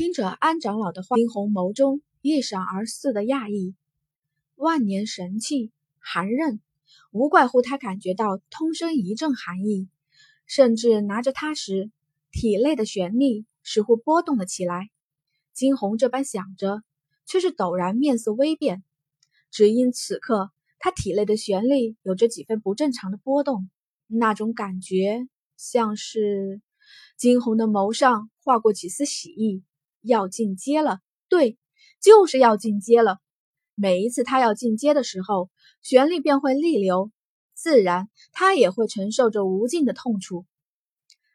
听着安长老的话，金红眸中一闪而逝的讶异。万年神器寒刃，无怪乎他感觉到通身一阵寒意，甚至拿着它时，体内的玄力似乎波动了起来。金红这般想着，却是陡然面色微变，只因此刻他体内的玄力有着几分不正常的波动，那种感觉像是……金红的眸上划过几丝喜意，要进阶了，对，就是要进阶了。每一次他要进阶的时候，玄力便会逆流，自然他也会承受着无尽的痛楚。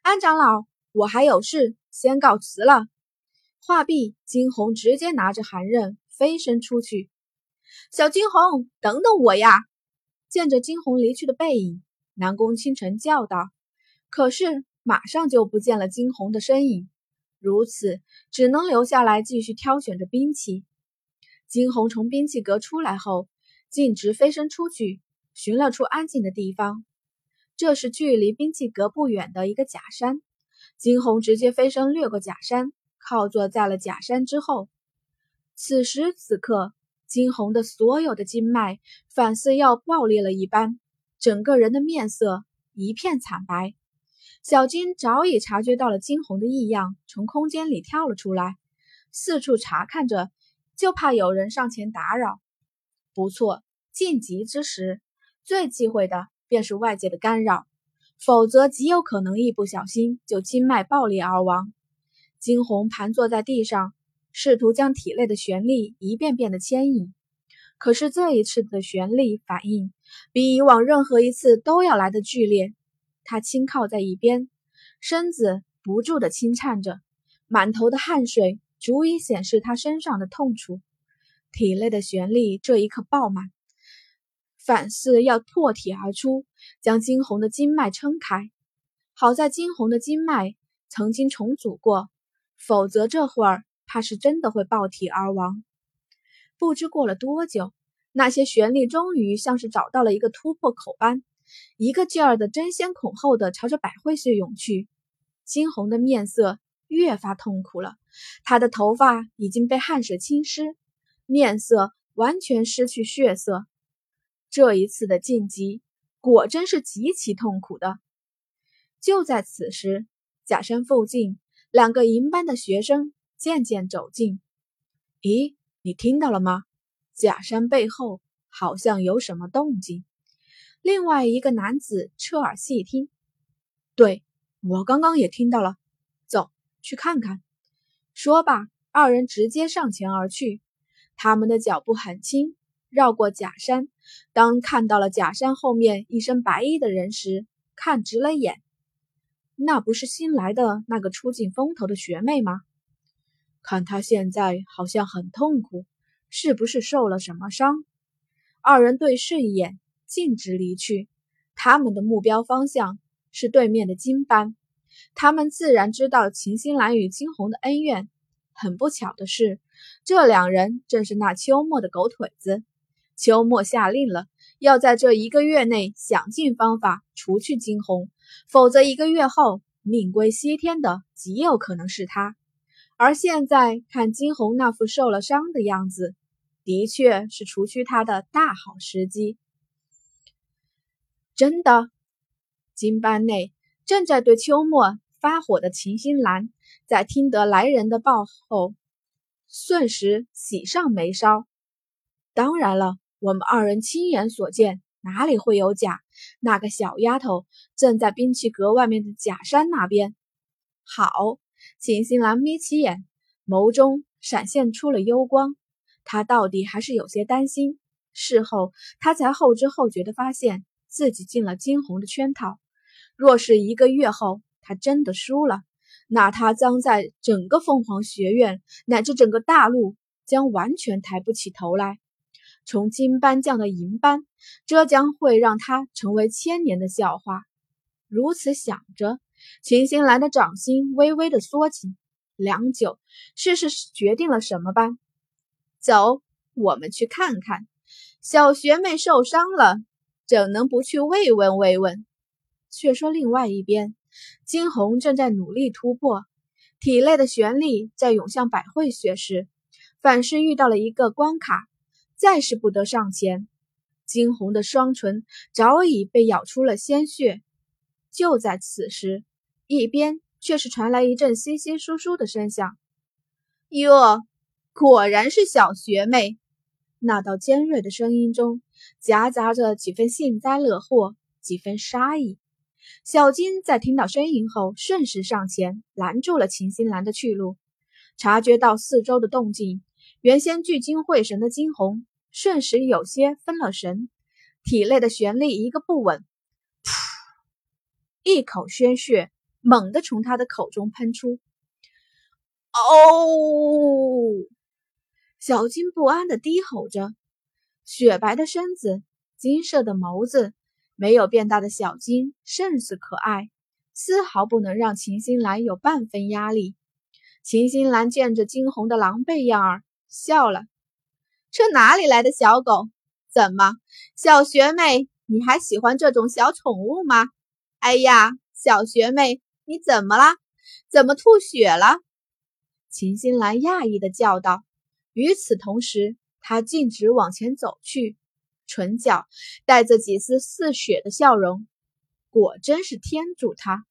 安长老，我还有事，先告辞了。话毕，金红直接拿着寒刃飞身出去。小金红，等等我呀！见着金红离去的背影，南宫倾城叫道。可是马上就不见了金红的身影，如此只能留下来继续挑选着兵器。金红从兵器阁出来后，径直飞身出去，寻了处安静的地方。这是距离兵器阁不远的一个假山。金红直接飞身掠过假山，靠坐在了假山之后。此时此刻，金红的所有的经脉反似要爆裂了一般，整个人的面色一片惨白。小金早已察觉到了金红的异样，从空间里跳了出来，四处查看着。就怕有人上前打扰。不错，晋级之时，最忌讳的便是外界的干扰，否则极有可能一不小心就经脉爆裂而亡。金红盘坐在地上，试图将体内的玄力一遍遍的牵引，可是这一次的玄力反应比以往任何一次都要来的剧烈。他轻靠在一边，身子不住的轻颤着，满头的汗水。足以显示他身上的痛楚，体内的玄力这一刻爆满，反似要破体而出，将金红的经脉撑开。好在金红的经脉曾经重组过，否则这会儿怕是真的会爆体而亡。不知过了多久，那些玄力终于像是找到了一个突破口般，一个劲儿的争先恐后的朝着百会穴涌去。金红的面色。越发痛苦了，他的头发已经被汗水浸湿，面色完全失去血色。这一次的晋级果真是极其痛苦的。就在此时，假山附近，两个银班的学生渐渐走近。咦，你听到了吗？假山背后好像有什么动静。另外一个男子侧耳细听，对我刚刚也听到了。走去看看。说罢，二人直接上前而去。他们的脚步很轻，绕过假山。当看到了假山后面一身白衣的人时，看直了眼。那不是新来的那个出尽风头的学妹吗？看她现在好像很痛苦，是不是受了什么伤？二人对视一眼，径直离去。他们的目标方向是对面的金班。他们自然知道秦心兰与金红的恩怨。很不巧的是，这两人正是那秋末的狗腿子。秋末下令了，要在这一个月内想尽方法除去金红，否则一个月后命归西天的极有可能是他。而现在看金红那副受了伤的样子，的确是除去他的大好时机。真的，金班内。正在对秋末发火的秦心兰，在听得来人的报后，瞬时喜上眉梢。当然了，我们二人亲眼所见，哪里会有假？那个小丫头正在兵器阁外面的假山那边。好，秦心兰眯起眼，眸中闪现出了幽光。她到底还是有些担心。事后，她才后知后觉的发现自己进了惊鸿的圈套。若是一个月后他真的输了，那他将在整个凤凰学院乃至整个大陆将完全抬不起头来。从金班降到银班，这将会让他成为千年的笑话。如此想着，秦心兰的掌心微微的缩紧，良久，似是决定了什么吧。走，我们去看看，小学妹受伤了，怎能不去慰问慰问？却说另外一边，金红正在努力突破，体内的旋力在涌向百会穴时，反是遇到了一个关卡，再是不得上前。惊鸿的双唇早已被咬出了鲜血。就在此时，一边却是传来一阵稀稀疏疏的声响。哟，果然是小学妹！那道尖锐的声音中夹杂着几分幸灾乐祸，几分杀意。小金在听到声音后，顺势上前拦住了秦心兰的去路。察觉到四周的动静，原先聚精会神的金红瞬时有些分了神，体内的旋力一个不稳，噗，一口鲜血猛地从他的口中喷出。哦！小金不安的低吼着，雪白的身子，金色的眸子。没有变大的小金甚是可爱，丝毫不能让秦心兰有半分压力。秦心兰见着惊鸿的狼狈样儿，笑了：“这哪里来的小狗？怎么，小学妹你还喜欢这种小宠物吗？哎呀，小学妹你怎么了？怎么吐血了？”秦心兰讶异的叫道。与此同时，她径直往前走去。唇角带着几丝似血的笑容，果真是天助他！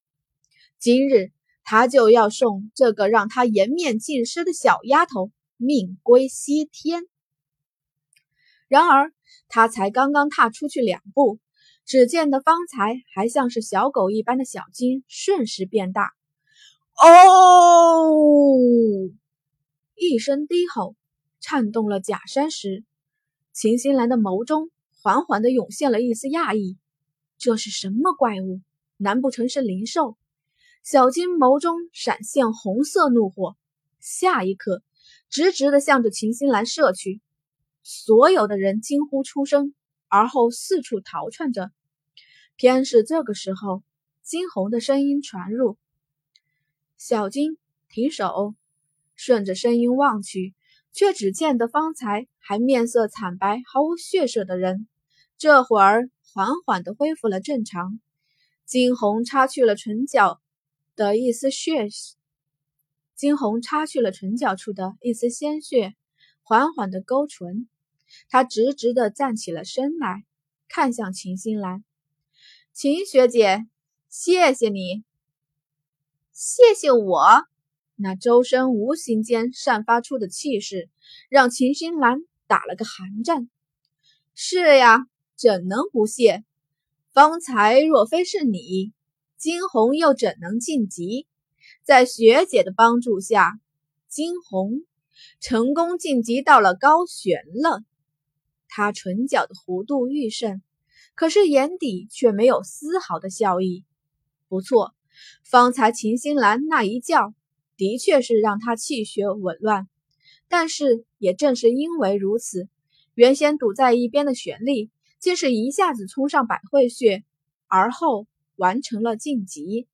今日他就要送这个让他颜面尽失的小丫头命归西天。然而，他才刚刚踏出去两步，只见得方才还像是小狗一般的小金瞬时变大。哦！一声低吼，颤动了假山时。秦心兰的眸中缓缓地涌现了一丝讶异，这是什么怪物？难不成是灵兽？小金眸中闪现红色怒火，下一刻，直直地向着秦心兰射去。所有的人惊呼出声，而后四处逃窜着。偏是这个时候，惊鸿的声音传入：“小金，停手！”顺着声音望去。却只见得方才还面色惨白、毫无血色的人，这会儿缓缓地恢复了正常。金红擦去了唇角的一丝血，金红擦去了唇角处的一丝鲜血，缓缓地勾唇。他直直地站起了身来，看向秦心兰：“秦学姐，谢谢你，谢谢我。”那周身无形间散发出的气势，让秦心兰打了个寒战。是呀，怎能不谢？方才若非是你，金红又怎能晋级？在学姐的帮助下，金红成功晋级到了高悬了。他唇角的弧度愈甚，可是眼底却没有丝毫的笑意。不错，方才秦心兰那一叫。的确是让他气血紊乱，但是也正是因为如此，原先堵在一边的玄力，竟是一下子冲上百会穴，而后完成了晋级。